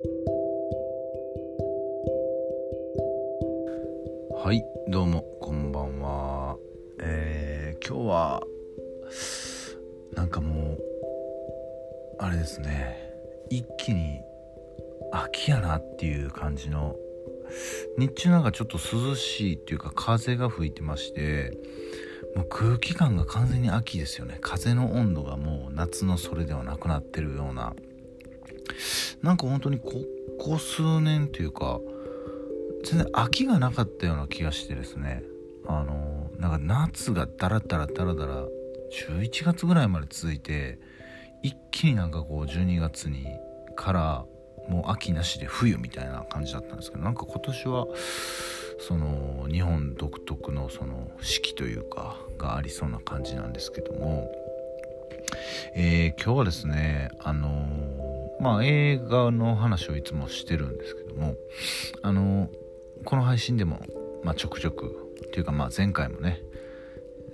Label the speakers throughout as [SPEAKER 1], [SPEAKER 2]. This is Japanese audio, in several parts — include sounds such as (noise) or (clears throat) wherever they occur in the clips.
[SPEAKER 1] はいどうもこんばんは。えー、今日はなんかもうあれですね。一気に秋やなっていう感じの日中なんかちょっと涼しいっていうか風が吹いてましてもう空気感が完全に秋ですよね。風の温度がもう夏のそれではなくなってるようななんか本当にここ数年というか全然秋がなかったような気がしてですね。あのなんか夏がダラダラダラダラ11月ぐらいまで続いて一気になんかこう12月にからもう秋なしで冬みたいな感じだったんですけどなんか今年はその日本独特のその四季というかがありそうな感じなんですけども、えー、今日はですねあのー、まあ映画の話をいつもしてるんですけどもあの、この配信でも、まあ、ちょくちょくっていうかまあ前回もね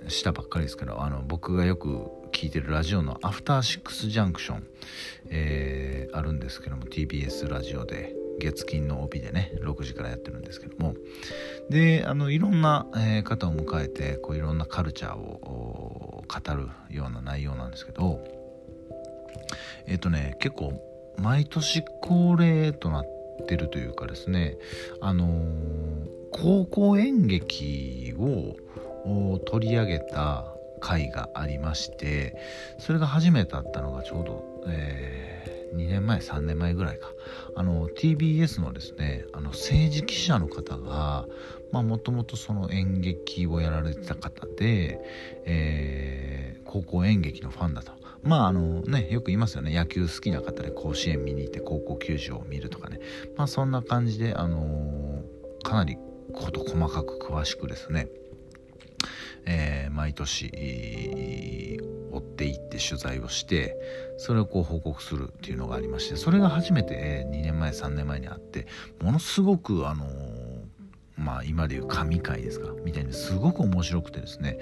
[SPEAKER 1] したばっかりですけどあの僕がよく聞いてるラジオの「アフターシックスジャンクション」えー、あるんですけども TBS ラジオで月金の帯でね6時からやってるんですけどもであのいろんな、え、方を迎えてこういろんなカルチャーを語るような内容なんですけどえっ、ー、とね結構毎年恒例となってるというかですねあのー、高校演劇を取り上げた回がありましてそれが初めてだったのがちょうど、えー、2年前3年前ぐらいかあの TBS のですねあの政治記者の方がもともとその演劇をやられてた方で、えー、高校演劇のファンだと。まああのね、よく言いますよね。野球好きな方で甲子園見に行って高校球児を見るとかね。まあそんな感じで、あの、かなり事細かく詳しくですね。えー、毎年追っていって取材をしてそれをこう報告するっていうのがありましてそれが初めて2年前3年前にあってものすごくあの、まあ今でいう神回ですかみたいにすごく面白くてですね、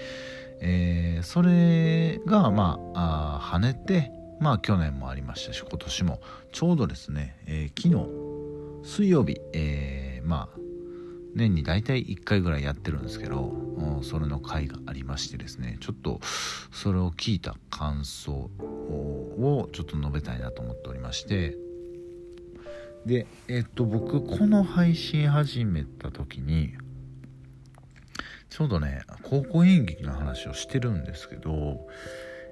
[SPEAKER 1] えー、それがまああ跳ねてまあ去年もありましたし今年も。ちょうどですね、えー、昨日水曜日、えー、まあ年に大体1回ぐらいやってるんですけどそれの回がありましてですねちょっとそれを聞いた感想をちょっと述べたいなと思っておりましてでえっと僕この配信始めた時にちょうどね高校演劇の話をしてるんですけど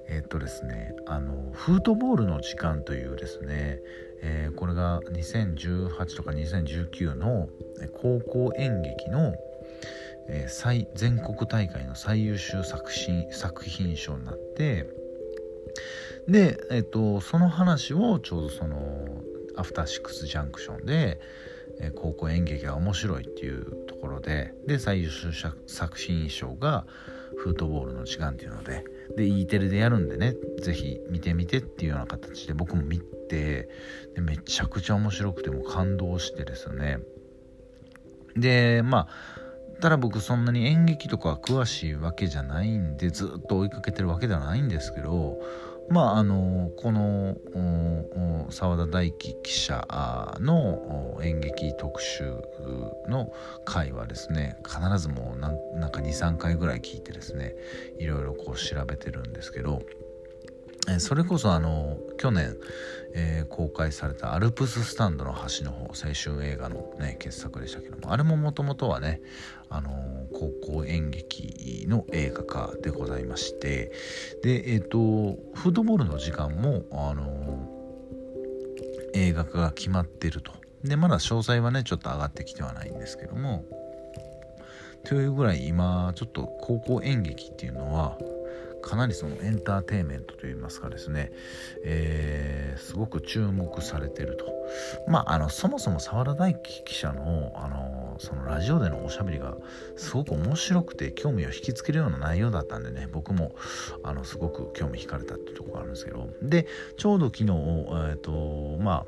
[SPEAKER 1] えっとですねあのフードボールの時間というですねえー、これが2018とか2019の高校演劇の、えー、最全国大会の最優秀作品作品賞になってで、えーと、その話をちょうどそのアフターシックスジャンクションで、えー、高校演劇が面白いっていうところでで最優秀作品賞がフットボールの時間っていうのでで E テレでやるんでね是非見てみてっていうような形で僕も見てでめちゃくちゃ面白くても感動してですね。でまあただ僕そんなに演劇とか詳しいわけじゃないんでずっと追いかけてるわけではないんですけどまああのこの澤田大樹記者の演劇特集の回はですね必ずもうなんか23回ぐらい聞いてですねいろいろこう調べてるんですけどえそれこそあの去年、えー、公開された「アルプススタンドの端の方」青春映画の、ね、傑作でしたけどもあれももともとはね、あの高校演劇の映画化でございましてでえっ、ー、とフードボールの時間も、あの映画化が決まってるとでまだ詳細はねちょっと上がってきてはないんですけどもというぐらい今ちょっと高校演劇っていうのはかなりそのエンターテインメントといいますかですね、えー、すごく注目されてると。まあ、あの、そもそも沢田大樹記者の、あの、そのラジオでのおしゃべりがすごく面白くて興味を引きつけるような内容だったんでね、僕も、あの、すごく興味惹かれたってとこがあるんですけど、で、ちょうど昨日、えっ、ー、と、まあ、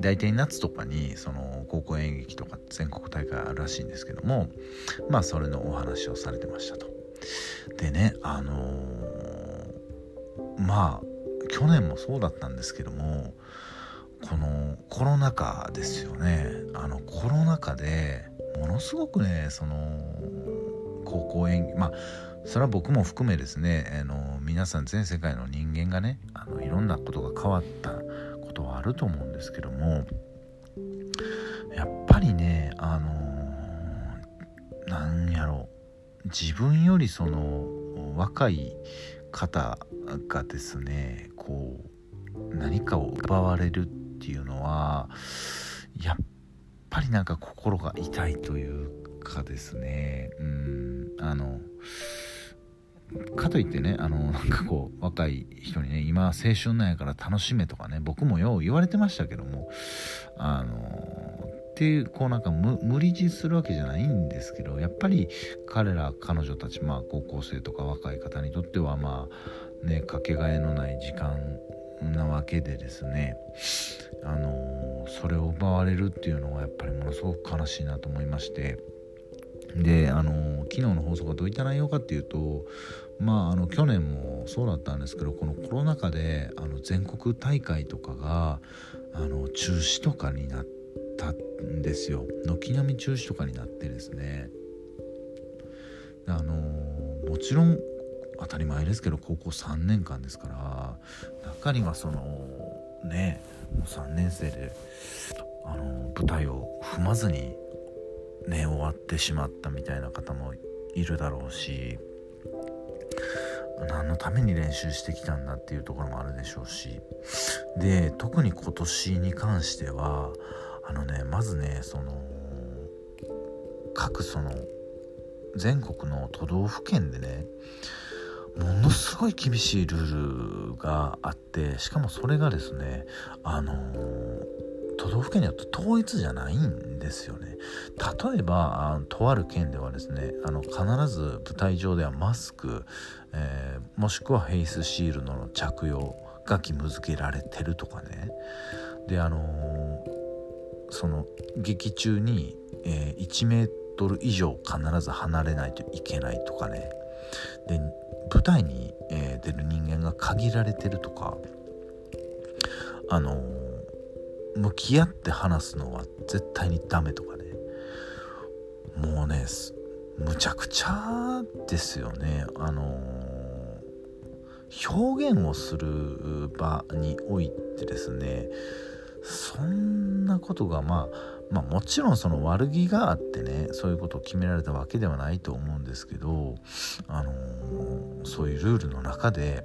[SPEAKER 1] 大体夏とかにその高校演劇とか全国大会あるらしいんですけどもまあそれのお話をされてましたと。でねあのー、まあ去年もそうだったんですけどもこのコロナ禍ですよね。あのコロナ禍でものすごくねその高校演技まあそれは僕も含めですねあの皆さん全世界の人間がねあのいろんなことが変わったことはあると思うんですけどもやっぱりねあのなんやろう自分よりその若い方がですねこう何かを奪われるってっていうのはやっぱりなんか心が痛いというかですね。うん。あのかといってねあのなんかこう若い人にね今青春なんやから楽しめとかね僕もよう言われてましたけどもあのっていうこうなんか無理強いするわけじゃないんですけどやっぱり彼ら彼女たちまあ高校生とか若い方にとってはまあねかけがえのない時間なわけでですねあのそれを奪われるっていうのはやっぱりものすごく悲しいなと思いましてであの昨日の放送がどういった内容かっていうとまああの去年もそうだったんですけどこのコロナ禍であの全国大会とかがあの中止とかになったんですよ。軒並み中止とかになってですね。あのもちろん当たり前ですけど高校3年間ですから中にはそのねもう3年生であの舞台を踏まずにね終わってしまったみたいな方もいるだろうし何のために練習してきたんだっていうところもあるでしょうしで特に今年に関してはあのねまずねその各その全国の都道府県でねものすごい厳しいルールがあってしかもそれがですねあの都道府県によって統一じゃないんですよね。例えばとある県ではですねあの必ず舞台上ではマスク、えー、もしくはフェイスシールドの着用が義務付けられてるとかね。であのー、その劇中に、えー、1メートル以上必ず離れないといけないとかね。で舞台に、えー、出る人間が限られてるとかあの向き合って話すのは絶対にダメとかね。もうねむちゃくちゃですよね。あの表現をする場においてですねそんなことがまあまあもちろんその悪気があってねそういうことを決められたわけではないと思うんですけど、あのー、そういうルールの中で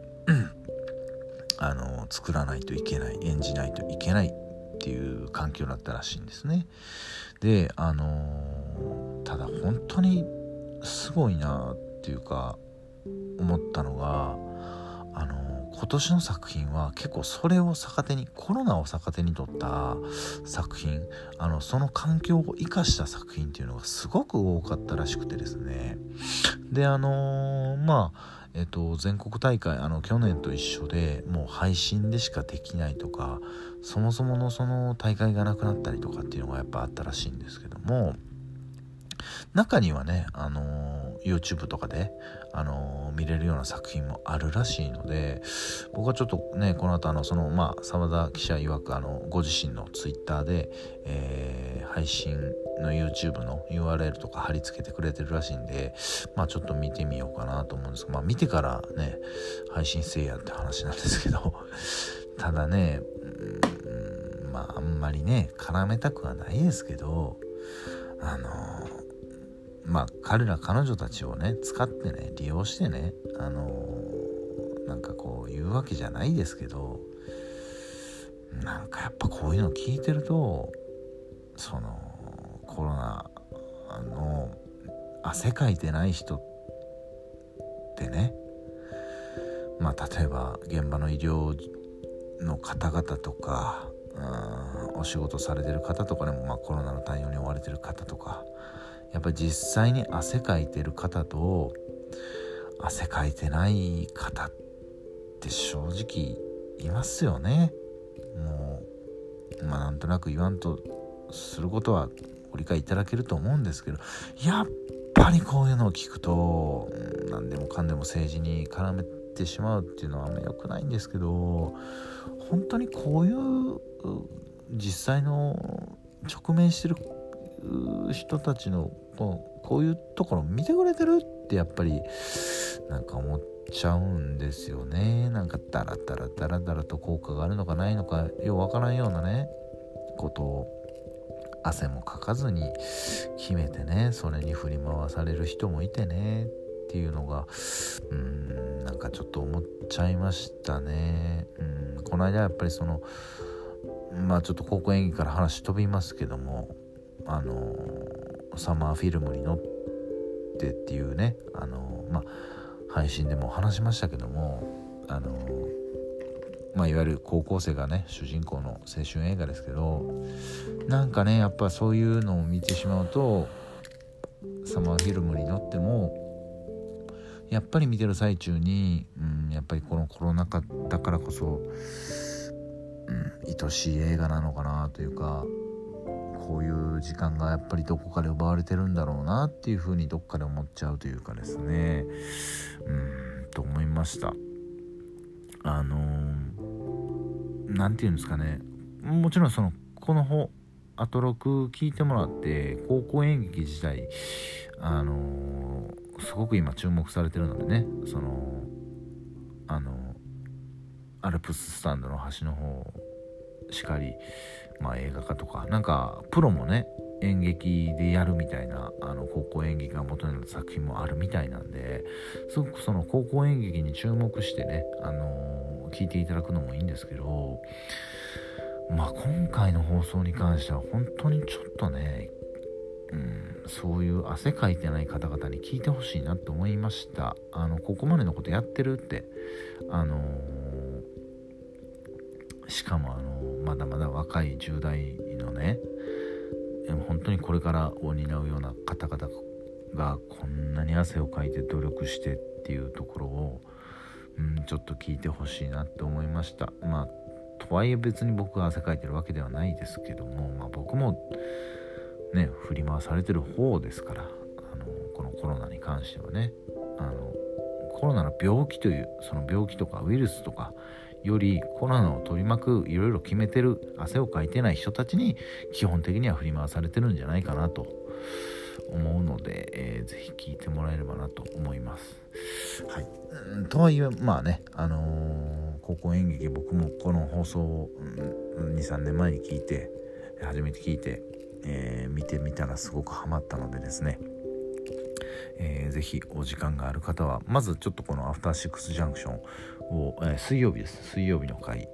[SPEAKER 1] (clears throat) あのー、作らないといけない演じないといけないっていう環境だったらしいんですね。であのー、ただ本当にすごいなっていうか思ったのがあの今年の作品は結構それを逆手にコロナを逆手に取った作品。あのその環境を生かした作品っていうのがすごく多かったらしくてですね。であのー、まあえっと、全国大会あの去年と一緒でもう配信でしかできないとかそもそものその大会がなくなったりとかっていうのがやっぱあったらしいんですけども。中にはね、あのー、YouTube とかで、あのー、見れるような作品もあるらしいので僕はちょっとねこの後あのそのまあ澤田記者曰くあのご自身の Twitter で、えー、配信の YouTube の URL とか貼り付けてくれてるらしいんでまあちょっと見てみようかなと思うんですけどまあ見てからね配信せえやって話なんですけど (laughs) ただねうんまああんまりね絡めたくはないですけどあのーまあ彼ら彼女たちをね使ってね利用してねあのー、なんかこう言うわけじゃないですけどなんかやっぱこういうの聞いてるとそのコロナの汗かいてない人ってねまあ例えば現場の医療の方々とかお仕事されてる方とかでも、まあ、コロナの対応に追われてる方とかやっぱり実際に汗かいてる方と汗かいてない方って正直いますよね。もうまあなんとなく言わんとすることはご理解いただけると思うんですけどやっぱりこういうのを聞くと何でもかんでも政治に絡めてしまうっていうのはあんま良くないんですけど本当にこういう実際の直面してる人たちのこういうところ見てくれてるってやっぱりなんか思っちゃうんですよね。なんかダラダラダラダラと効果があるのかないのかようわからんようなねことを汗もかかずに決めてねそれに振り回される人もいてねっていうのがうんなんかちょっと思っちゃいましたね。うんこの間やっぱりそのまあちょっと高校演技から話飛びますけどもあのサマーフィルムに乗ってっていうねあのまあ配信でも話しましたけどもあのまあ、いわゆる高校生がね主人公の青春映画ですけどなんかねやっぱそういうのを見てしまうとサマーフィルムに乗ってもやっぱり見てる最中に、うん、やっぱりこのコロナ禍だからこそ、うん、愛しい映画なのかなというかこういう時間がやっぱりどこかで奪われてるんだろうなっていうふうにどっかで思っちゃうというかですね。うんと思いました。あの何て言うんですかね。もちろんそのこの方アトロク聞いてもらって高校演劇自体あのすごく今注目されてるのでね。そのあのアルプススタンドの端の方しかり、まあ、映画化とか。なんかプロもね演劇でやるみたいなあの高校演劇が元になる作品もあるみたいなんですごくその高校演劇に注目してね、あのー、聞いていただくのもいいんですけどまあ今回の放送に関しては本当にちょっとね、うん、そういう汗かいてない方々に聞いてほしいなって思いました。あのここまでのことやってるってあのー、しかもあのー、まだまだ若い10代のね本当にこれからを担うような方々がこんなに汗をかいて努力してっていうところを、うん、ちょっと聞いてほしいなって思いました。まあとはいえ別に僕が汗かいてるわけではないですけども、まあ、僕もね振り回されてる方ですからあのこのコロナに関してはねあのコロナの病気というその病気とかウイルスとかよりコロナを取り巻くいろいろ決めてる汗をかいてない人たちに基本的には振り回されてるんじゃないかなと。思うので、えー、ぜひ聞いてもらえればなと思います。はい、とはいえまあね、あのー、高校演劇僕もこの放送を、うん、23年前に聞いて初めて聞いて、えー、見てみたらすごくハマったのでですね。えー、ぜひお時間がある方はまずちょっとこのアフターシックスジャンクションを、えー、水曜日です。水曜日の回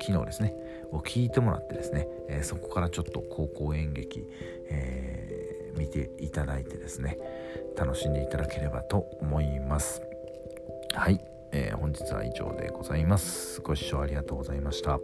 [SPEAKER 1] 昨日ですね。を聞いてもらってですね、えー、そこからちょっと高校演劇、えー、見ていただいてですね楽しんでいただければと思います。はい、えー、本日は以上でございます。ご視聴ありがとうございました。